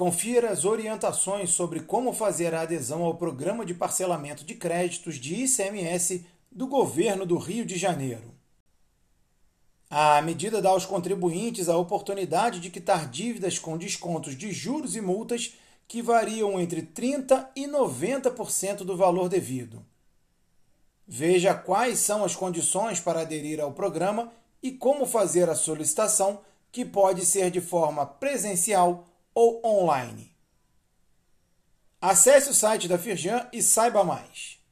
Confira as orientações sobre como fazer a adesão ao Programa de Parcelamento de Créditos de ICMS do Governo do Rio de Janeiro. A medida dá aos contribuintes a oportunidade de quitar dívidas com descontos de juros e multas que variam entre 30% e 90% do valor devido. Veja quais são as condições para aderir ao programa e como fazer a solicitação, que pode ser de forma presencial ou online. Acesse o site da Firjan e saiba mais.